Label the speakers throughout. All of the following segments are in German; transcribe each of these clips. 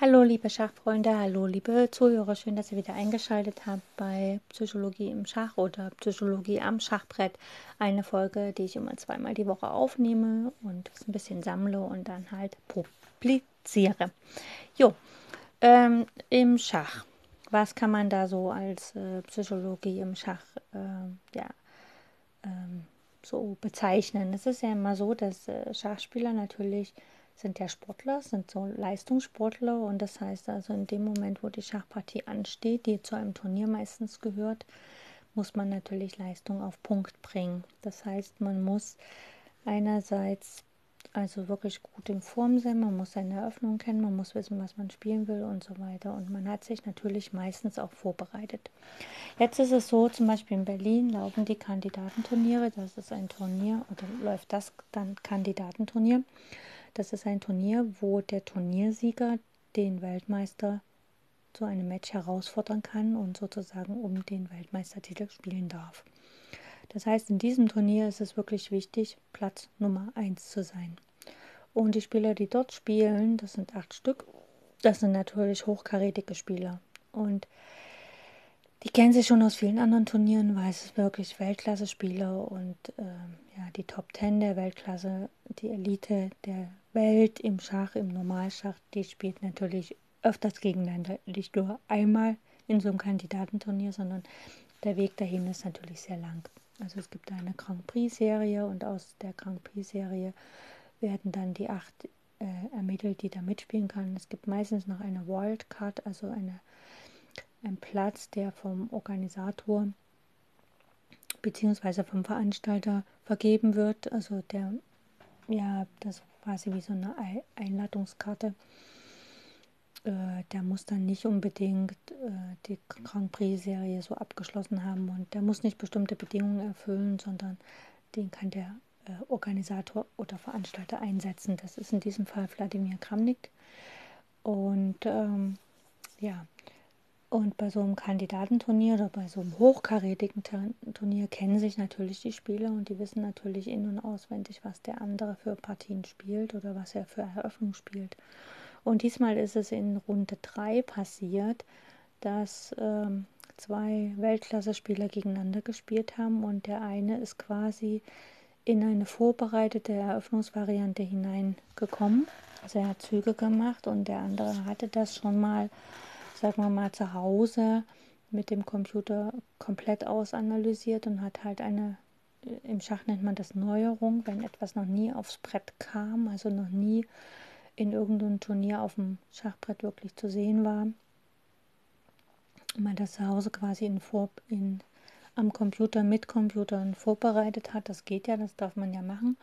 Speaker 1: Hallo liebe Schachfreunde, hallo liebe Zuhörer, schön, dass ihr wieder eingeschaltet habt bei Psychologie im Schach oder Psychologie am Schachbrett. Eine Folge, die ich immer zweimal die Woche aufnehme und ein bisschen sammle und dann halt publiziere. Jo, ähm, im Schach. Was kann man da so als äh, Psychologie im Schach äh, ja, ähm, so bezeichnen? Es ist ja immer so, dass äh, Schachspieler natürlich sind ja Sportler, sind so Leistungssportler und das heißt also in dem Moment, wo die Schachpartie ansteht, die zu einem Turnier meistens gehört, muss man natürlich Leistung auf Punkt bringen. Das heißt, man muss einerseits also wirklich gut in Form sein, man muss seine Eröffnung kennen, man muss wissen, was man spielen will und so weiter. Und man hat sich natürlich meistens auch vorbereitet. Jetzt ist es so, zum Beispiel in Berlin laufen die Kandidatenturniere, das ist ein Turnier oder läuft das dann Kandidatenturnier. Das ist ein Turnier, wo der Turniersieger den Weltmeister zu einem Match herausfordern kann und sozusagen um den Weltmeistertitel spielen darf. Das heißt, in diesem Turnier ist es wirklich wichtig, Platz Nummer 1 zu sein. Und die Spieler, die dort spielen, das sind acht Stück, das sind natürlich hochkarätige Spieler. Und die kennen sich schon aus vielen anderen Turnieren, weil es wirklich Weltklasse-Spieler und äh, ja, die Top Ten der Weltklasse, die Elite der Welt im Schach, im Normalschach, die spielt natürlich öfters gegeneinander. Nicht nur einmal in so einem Kandidatenturnier, sondern der Weg dahin ist natürlich sehr lang. Also es gibt eine Grand Prix-Serie und aus der Grand Prix-Serie werden dann die acht äh, ermittelt, die da mitspielen können. Es gibt meistens noch eine Wildcard, also eine ein Platz, der vom Organisator bzw. vom Veranstalter vergeben wird. Also der, ja, das quasi wie so eine Einladungskarte. Äh, der muss dann nicht unbedingt äh, die Grand Prix-Serie so abgeschlossen haben und der muss nicht bestimmte Bedingungen erfüllen, sondern den kann der äh, Organisator oder Veranstalter einsetzen. Das ist in diesem Fall Wladimir Kramnik. Und ähm, ja, und bei so einem Kandidatenturnier oder bei so einem hochkarätigen Turnier kennen sich natürlich die Spieler und die wissen natürlich in- und auswendig, was der andere für Partien spielt oder was er für Eröffnung spielt. Und diesmal ist es in Runde 3 passiert, dass ähm, zwei Weltklasse-Spieler gegeneinander gespielt haben und der eine ist quasi in eine vorbereitete Eröffnungsvariante hineingekommen. Also er hat Züge gemacht und der andere hatte das schon mal sagen wir mal, zu Hause mit dem Computer komplett ausanalysiert und hat halt eine, im Schach nennt man das Neuerung, wenn etwas noch nie aufs Brett kam, also noch nie in irgendeinem Turnier auf dem Schachbrett wirklich zu sehen war. Man das zu Hause quasi in, Vor in, am Computer mit Computern vorbereitet hat. Das geht ja, das darf man ja machen.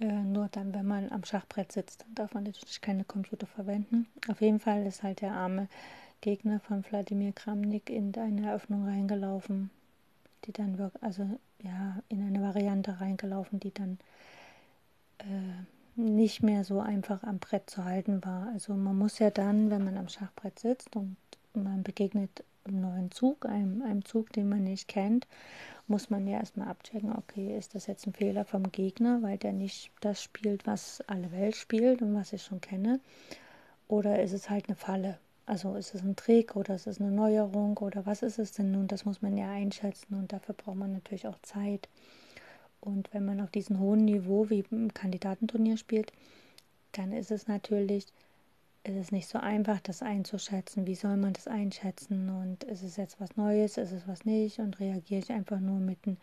Speaker 1: Äh, nur dann, wenn man am Schachbrett sitzt, dann darf man natürlich keine Computer verwenden. Auf jeden Fall ist halt der arme Gegner von Wladimir Kramnik in eine Eröffnung reingelaufen, die dann wirklich, also ja, in eine Variante reingelaufen, die dann äh, nicht mehr so einfach am Brett zu halten war. Also man muss ja dann, wenn man am Schachbrett sitzt und man begegnet einem neuen Zug, einem, einem Zug, den man nicht kennt, muss man ja erstmal abchecken, okay, ist das jetzt ein Fehler vom Gegner, weil der nicht das spielt, was alle Welt spielt und was ich schon kenne, oder ist es halt eine Falle? Also ist es ein Trick oder ist es eine Neuerung oder was ist es denn nun? Das muss man ja einschätzen und dafür braucht man natürlich auch Zeit. Und wenn man auf diesem hohen Niveau wie im Kandidatenturnier spielt, dann ist es natürlich ist es nicht so einfach, das einzuschätzen. Wie soll man das einschätzen? Und ist es jetzt was Neues, ist es was nicht? Und reagiere ich einfach nur mit einem,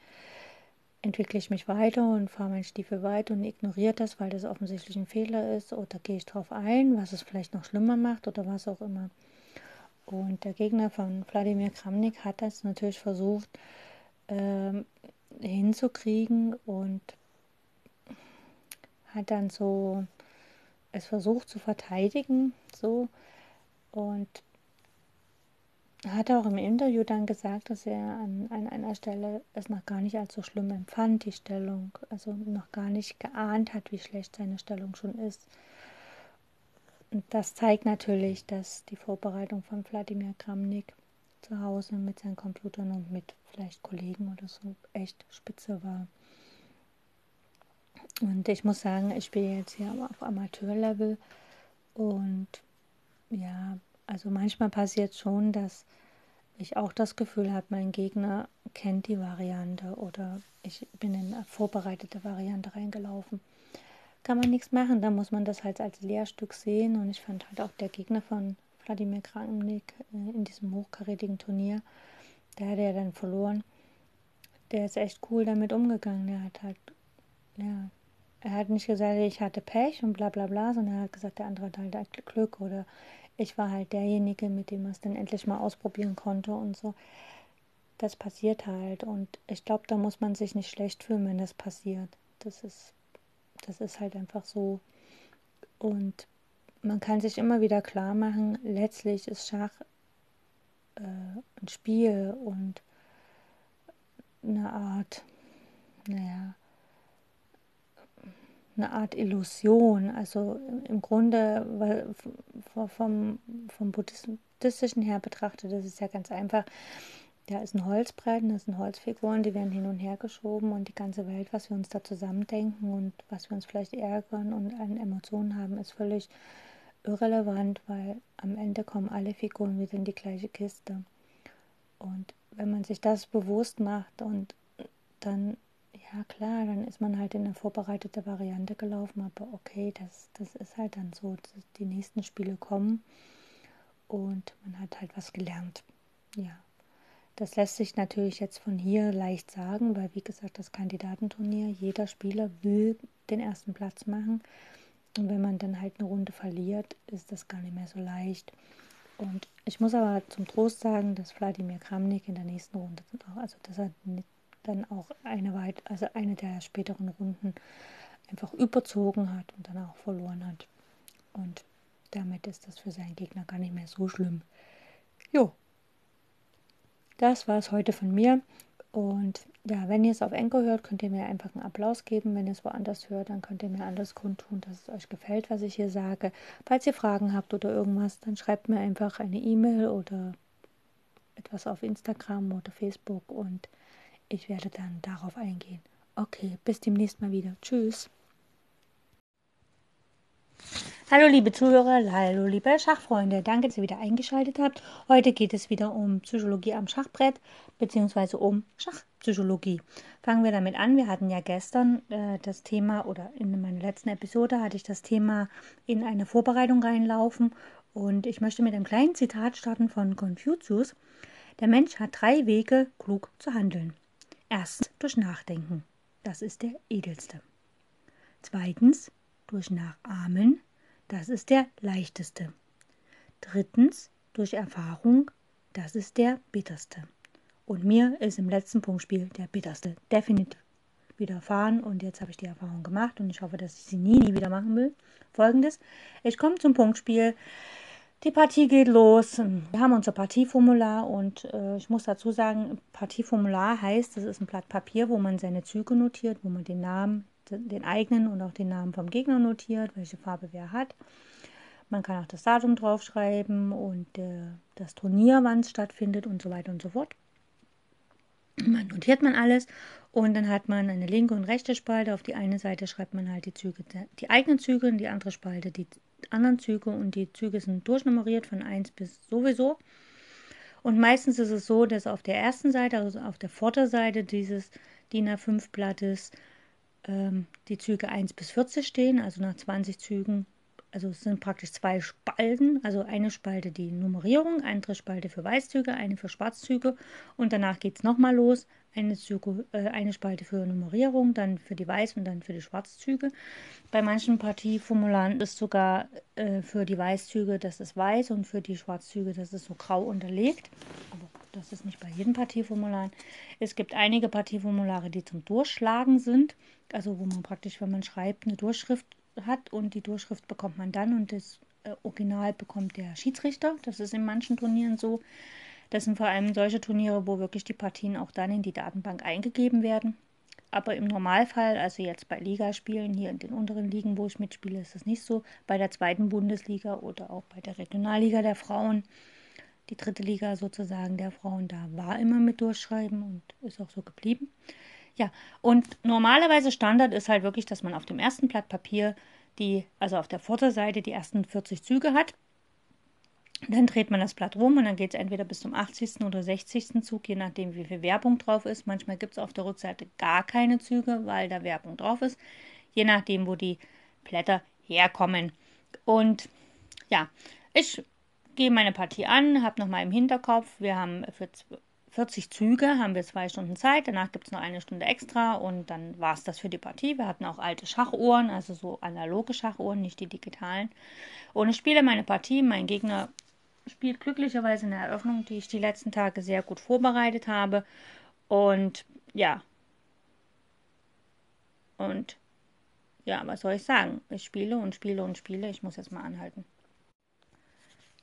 Speaker 1: entwickle ich mich weiter und fahre meinen Stiefel weiter und ignoriere das, weil das offensichtlich ein Fehler ist? Oder gehe ich darauf ein, was es vielleicht noch schlimmer macht oder was auch immer? Und der Gegner von Wladimir Kramnik hat das natürlich versucht ähm, hinzukriegen und hat dann so es versucht zu verteidigen, so und hat auch im Interview dann gesagt, dass er an, an einer Stelle es noch gar nicht als so schlimm empfand, die Stellung, also noch gar nicht geahnt hat, wie schlecht seine Stellung schon ist. Und das zeigt natürlich, dass die Vorbereitung von Wladimir Kramnik zu Hause mit seinen Computern und mit vielleicht Kollegen oder so echt spitze war. Und ich muss sagen, ich spiele jetzt hier auf Amateurlevel und ja, also manchmal passiert schon, dass ich auch das Gefühl habe, mein Gegner kennt die Variante oder ich bin in eine vorbereitete Variante reingelaufen. Kann man nichts machen, da muss man das halt als Lehrstück sehen und ich fand halt auch der Gegner von Wladimir Krankennick äh, in diesem hochkarätigen Turnier, der hat ja dann verloren. Der ist echt cool damit umgegangen. Der hat halt, ja, er hat nicht gesagt, ich hatte Pech und bla bla bla, sondern er hat gesagt, der andere hat halt Glück oder ich war halt derjenige, mit dem er es dann endlich mal ausprobieren konnte und so. Das passiert halt und ich glaube, da muss man sich nicht schlecht fühlen, wenn das passiert. Das ist, das ist halt einfach so. Und man kann sich immer wieder klar machen, letztlich ist Schach äh, ein Spiel und eine Art, naja, eine Art Illusion. Also im Grunde vom, vom buddhistischen her betrachtet, das ist ja ganz einfach. Da ist ein Holzbrett, das sind Holzfiguren, die werden hin und her geschoben und die ganze Welt, was wir uns da zusammendenken und was wir uns vielleicht ärgern und an Emotionen haben, ist völlig irrelevant, weil am Ende kommen alle Figuren wieder in die gleiche Kiste. Und wenn man sich das bewusst macht und dann, ja klar, dann ist man halt in eine vorbereitete Variante gelaufen, aber okay, das, das ist halt dann so, die nächsten Spiele kommen und man hat halt was gelernt. Ja. Das lässt sich natürlich jetzt von hier leicht sagen, weil wie gesagt, das Kandidatenturnier, jeder Spieler will den ersten Platz machen. Und wenn man dann halt eine Runde verliert, ist das gar nicht mehr so leicht. Und ich muss aber zum Trost sagen, dass Wladimir Kramnik in der nächsten Runde also dass er dann auch eine weit, also eine der späteren Runden einfach überzogen hat und dann auch verloren hat. Und damit ist das für seinen Gegner gar nicht mehr so schlimm. Jo, das war es heute von mir. Und ja, wenn ihr es auf Enko hört, könnt ihr mir einfach einen Applaus geben. Wenn ihr es woanders hört, dann könnt ihr mir alles kundtun, dass es euch gefällt, was ich hier sage. Falls ihr Fragen habt oder irgendwas, dann schreibt mir einfach eine E-Mail oder etwas auf Instagram oder Facebook und ich werde dann darauf eingehen. Okay, bis demnächst mal wieder. Tschüss. Hallo liebe Zuhörer, hallo liebe Schachfreunde, danke, dass ihr wieder eingeschaltet habt. Heute geht es wieder um Psychologie am Schachbrett bzw. um Schachpsychologie. Fangen wir damit an. Wir hatten ja gestern äh, das Thema oder in meiner letzten Episode hatte ich das Thema in eine Vorbereitung reinlaufen und ich möchte mit einem kleinen Zitat starten von Confucius. Der Mensch hat drei Wege, klug zu handeln. Erstens durch Nachdenken. Das ist der edelste. Zweitens durch Nachahmen. Das ist der leichteste. Drittens durch Erfahrung. Das ist der bitterste. Und mir ist im letzten Punktspiel der bitterste definitiv widerfahren und jetzt habe ich die Erfahrung gemacht und ich hoffe, dass ich sie nie, nie wieder machen will. Folgendes, ich komme zum Punktspiel. Die Partie geht los. Wir haben unser Partieformular und äh, ich muss dazu sagen, Partieformular heißt, das ist ein Blatt Papier, wo man seine Züge notiert, wo man den Namen, den eigenen und auch den Namen vom Gegner notiert, welche Farbe wer hat. Man kann auch das Datum draufschreiben und äh, das Turnier, wann es stattfindet und so weiter und so fort. Man notiert man alles und dann hat man eine linke und rechte Spalte. Auf die eine Seite schreibt man halt die Züge, die eigenen Züge, und die andere Spalte die anderen Züge und die Züge sind durchnummeriert von 1 bis sowieso. Und meistens ist es so, dass auf der ersten Seite, also auf der Vorderseite dieses DIN A5 Blattes ähm, die Züge 1 bis 40 stehen, also nach 20 Zügen. Also es sind praktisch zwei Spalten, also eine Spalte die Nummerierung, andere Spalte für Weißzüge, eine für Schwarzzüge und danach geht es nochmal los. Eine, Züge, äh, eine Spalte für Nummerierung, dann für die Weiß- und dann für die Schwarzzüge. Bei manchen Partieformularen ist sogar äh, für die Weißzüge das ist weiß und für die Schwarzzüge das ist so grau unterlegt. Aber das ist nicht bei jedem Partieformular. Es gibt einige Partieformulare, die zum Durchschlagen sind, also wo man praktisch, wenn man schreibt, eine Durchschrift hat und die Durchschrift bekommt man dann und das äh, Original bekommt der Schiedsrichter. Das ist in manchen Turnieren so. Das sind vor allem solche Turniere, wo wirklich die Partien auch dann in die Datenbank eingegeben werden. Aber im Normalfall, also jetzt bei Ligaspielen, hier in den unteren Ligen, wo ich mitspiele, ist das nicht so. Bei der zweiten Bundesliga oder auch bei der Regionalliga der Frauen die dritte Liga sozusagen der Frauen da war immer mit durchschreiben und ist auch so geblieben. Ja, und normalerweise Standard ist halt wirklich, dass man auf dem ersten Blatt Papier die, also auf der Vorderseite die ersten 40 Züge hat. Dann dreht man das Blatt rum und dann geht es entweder bis zum 80. oder 60. Zug, je nachdem, wie viel Werbung drauf ist. Manchmal gibt es auf der Rückseite gar keine Züge, weil da Werbung drauf ist, je nachdem, wo die Blätter herkommen. Und ja, ich gehe meine Partie an, habe nochmal im Hinterkopf, wir haben für 40 Züge, haben wir zwei Stunden Zeit, danach gibt es noch eine Stunde extra und dann war es das für die Partie. Wir hatten auch alte Schachuhren, also so analoge Schachuhren, nicht die digitalen. Und ich spiele meine Partie, mein Gegner spielt glücklicherweise eine Eröffnung, die ich die letzten Tage sehr gut vorbereitet habe. Und ja. Und ja, was soll ich sagen? Ich spiele und spiele und spiele. Ich muss jetzt mal anhalten.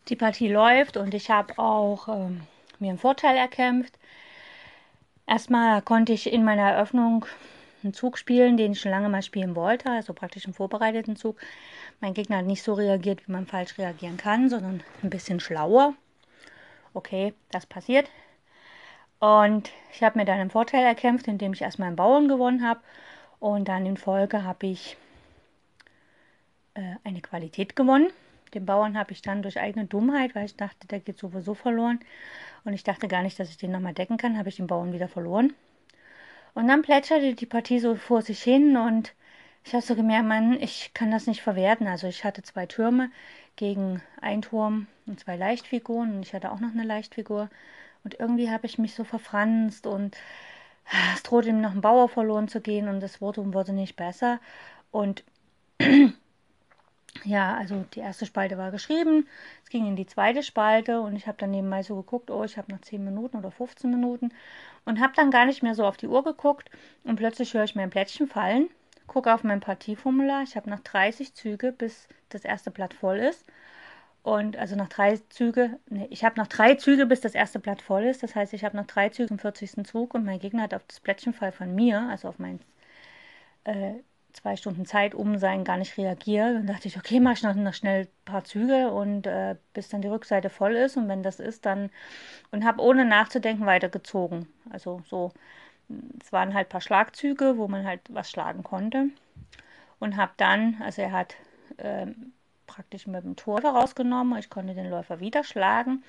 Speaker 1: Die Partie läuft und ich habe auch ähm, mir einen Vorteil erkämpft. Erstmal konnte ich in meiner Eröffnung einen Zug spielen, den ich schon lange mal spielen wollte, also praktisch einen vorbereiteten Zug. Mein Gegner hat nicht so reagiert, wie man falsch reagieren kann, sondern ein bisschen schlauer. Okay, das passiert. Und ich habe mir dann einen Vorteil erkämpft, indem ich erstmal einen Bauern gewonnen habe. Und dann in Folge habe ich äh, eine Qualität gewonnen. Den Bauern habe ich dann durch eigene Dummheit, weil ich dachte, der geht sowieso verloren. Und ich dachte gar nicht, dass ich den nochmal decken kann, habe ich den Bauern wieder verloren. Und dann plätscherte die Partie so vor sich hin und ich habe so gemerkt, Mann, ich kann das nicht verwerten. Also ich hatte zwei Türme gegen einen Turm und zwei Leichtfiguren und ich hatte auch noch eine Leichtfigur. Und irgendwie habe ich mich so verfranst und es drohte ihm noch ein Bauer verloren zu gehen und das und wurde nicht besser. Und ja, also die erste Spalte war geschrieben, es ging in die zweite Spalte und ich habe dann nebenbei so geguckt, oh, ich habe noch 10 Minuten oder 15 Minuten und habe dann gar nicht mehr so auf die Uhr geguckt und plötzlich höre ich mein Plättchen fallen gucke auf mein Partieformular. Ich habe noch 30 Züge, bis das erste Blatt voll ist. Und also noch drei Züge, nee, ich habe noch drei Züge, bis das erste Blatt voll ist. Das heißt, ich habe noch drei Züge im 40. Zug und mein Gegner hat auf das Plättchenfall von mir, also auf mein äh, zwei Stunden Zeit um sein, gar nicht reagiert. Dann dachte ich, okay, mache ich noch, schnell ein paar Züge und äh, bis dann die Rückseite voll ist. Und wenn das ist, dann und habe ohne nachzudenken weitergezogen. Also so es waren halt ein paar Schlagzüge, wo man halt was schlagen konnte. Und habe dann, also er hat ähm, praktisch mit dem Tor rausgenommen, ich konnte den Läufer wieder schlagen.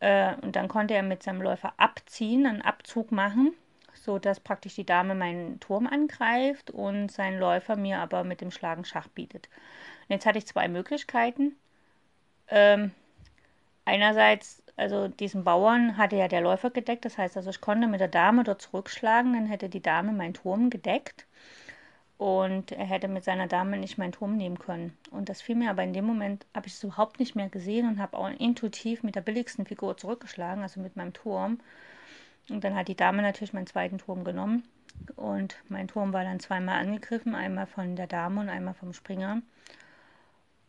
Speaker 1: Äh, und dann konnte er mit seinem Läufer abziehen, einen Abzug machen, sodass praktisch die Dame meinen Turm angreift und sein Läufer mir aber mit dem Schlagen Schach bietet. Und jetzt hatte ich zwei Möglichkeiten. Ähm, einerseits also diesen Bauern hatte ja der Läufer gedeckt, das heißt also ich konnte mit der Dame dort zurückschlagen, dann hätte die Dame meinen Turm gedeckt und er hätte mit seiner Dame nicht meinen Turm nehmen können. Und das fiel mir aber in dem Moment, habe ich es überhaupt nicht mehr gesehen und habe auch intuitiv mit der billigsten Figur zurückgeschlagen, also mit meinem Turm. Und dann hat die Dame natürlich meinen zweiten Turm genommen und mein Turm war dann zweimal angegriffen, einmal von der Dame und einmal vom Springer.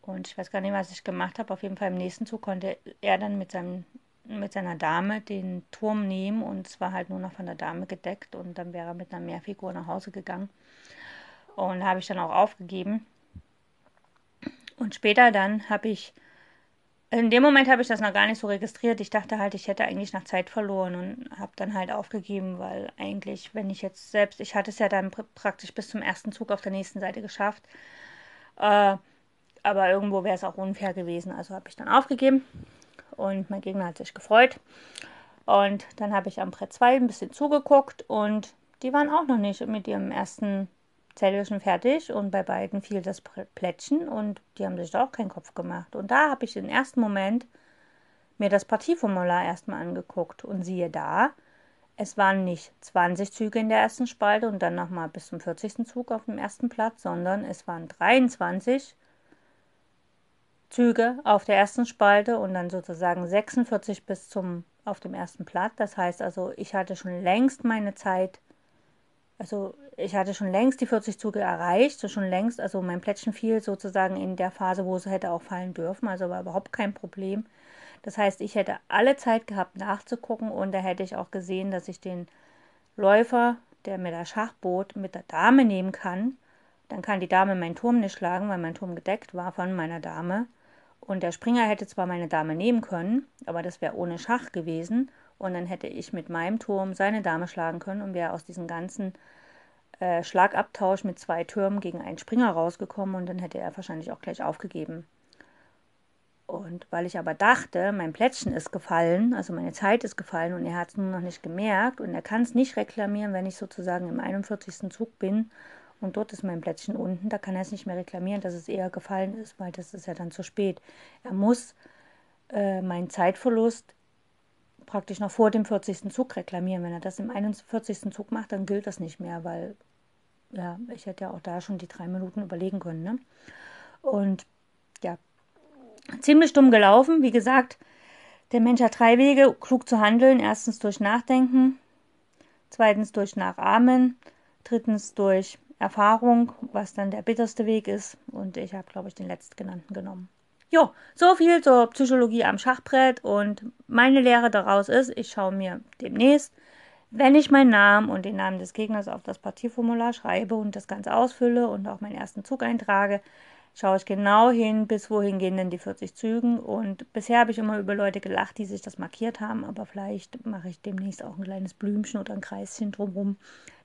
Speaker 1: Und ich weiß gar nicht, was ich gemacht habe. Auf jeden Fall im nächsten Zug konnte er dann mit, seinem, mit seiner Dame den Turm nehmen und es war halt nur noch von der Dame gedeckt und dann wäre er mit einer Mehrfigur nach Hause gegangen. Und habe ich dann auch aufgegeben. Und später dann habe ich, in dem Moment habe ich das noch gar nicht so registriert. Ich dachte halt, ich hätte eigentlich nach Zeit verloren und habe dann halt aufgegeben, weil eigentlich, wenn ich jetzt selbst, ich hatte es ja dann praktisch bis zum ersten Zug auf der nächsten Seite geschafft. Äh, aber irgendwo wäre es auch unfair gewesen. Also habe ich dann aufgegeben und mein Gegner hat sich gefreut. Und dann habe ich am Brett 2 ein bisschen zugeguckt und die waren auch noch nicht mit ihrem ersten Zettelchen fertig und bei beiden fiel das Plättchen und die haben sich da auch keinen Kopf gemacht. Und da habe ich im ersten Moment mir das Partieformular erstmal angeguckt und siehe da, es waren nicht 20 Züge in der ersten Spalte und dann nochmal bis zum 40. Zug auf dem ersten Platz, sondern es waren 23 Züge auf der ersten Spalte und dann sozusagen 46 bis zum auf dem ersten Blatt. Das heißt also, ich hatte schon längst meine Zeit, also ich hatte schon längst die 40 Züge erreicht, so schon längst, also mein Plättchen fiel sozusagen in der Phase, wo es hätte auch fallen dürfen, also war überhaupt kein Problem. Das heißt, ich hätte alle Zeit gehabt nachzugucken und da hätte ich auch gesehen, dass ich den Läufer, der mir das Schach bot, mit der Dame nehmen kann. Dann kann die Dame meinen Turm nicht schlagen, weil mein Turm gedeckt war von meiner Dame. Und der Springer hätte zwar meine Dame nehmen können, aber das wäre ohne Schach gewesen. Und dann hätte ich mit meinem Turm seine Dame schlagen können und wäre aus diesem ganzen äh, Schlagabtausch mit zwei Türmen gegen einen Springer rausgekommen und dann hätte er wahrscheinlich auch gleich aufgegeben. Und weil ich aber dachte, mein Plättchen ist gefallen, also meine Zeit ist gefallen und er hat es nur noch nicht gemerkt und er kann es nicht reklamieren, wenn ich sozusagen im 41. Zug bin und dort ist mein Plättchen unten, da kann er es nicht mehr reklamieren, dass es eher gefallen ist, weil das ist ja dann zu spät. Er muss äh, meinen Zeitverlust praktisch noch vor dem 40. Zug reklamieren. Wenn er das im 41. Zug macht, dann gilt das nicht mehr, weil ja, ich hätte ja auch da schon die drei Minuten überlegen können. Ne? Und ja, ziemlich dumm gelaufen. Wie gesagt, der Mensch hat drei Wege, klug zu handeln. Erstens durch Nachdenken, zweitens durch Nachahmen, drittens durch Erfahrung, was dann der bitterste Weg ist. Und ich habe, glaube ich, den letztgenannten genommen. Jo, so viel zur Psychologie am Schachbrett und meine Lehre daraus ist, ich schaue mir demnächst, wenn ich meinen Namen und den Namen des Gegners auf das Partieformular schreibe und das Ganze ausfülle und auch meinen ersten Zug eintrage, schaue ich genau hin, bis wohin gehen denn die 40 Zügen. Und bisher habe ich immer über Leute gelacht, die sich das markiert haben, aber vielleicht mache ich demnächst auch ein kleines Blümchen oder ein Kreischen drumherum,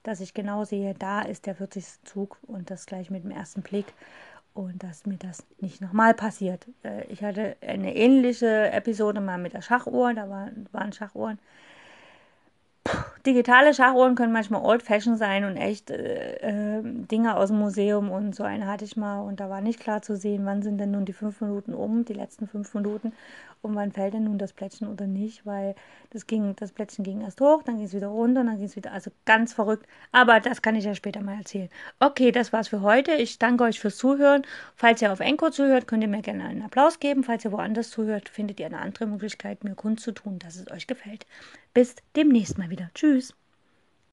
Speaker 1: dass ich genau sehe, da ist der 40. Zug und das gleich mit dem ersten Blick und dass mir das nicht nochmal passiert. Äh, ich hatte eine ähnliche Episode mal mit der Schachuhr, da waren Schachuhren digitale Schachuhren können manchmal old-fashioned sein und echt äh, äh, Dinge aus dem Museum und so eine hatte ich mal und da war nicht klar zu sehen, wann sind denn nun die fünf Minuten um, die letzten fünf Minuten und wann fällt denn nun das Plättchen oder nicht, weil das ging, das Plättchen ging erst hoch, dann ging es wieder runter, dann ging es wieder, also ganz verrückt, aber das kann ich ja später mal erzählen. Okay, das war's für heute. Ich danke euch fürs Zuhören. Falls ihr auf Encore zuhört, könnt ihr mir gerne einen Applaus geben. Falls ihr woanders zuhört, findet ihr eine andere Möglichkeit, mir kundzutun, dass es euch gefällt. Bis demnächst mal wieder. Tschüss.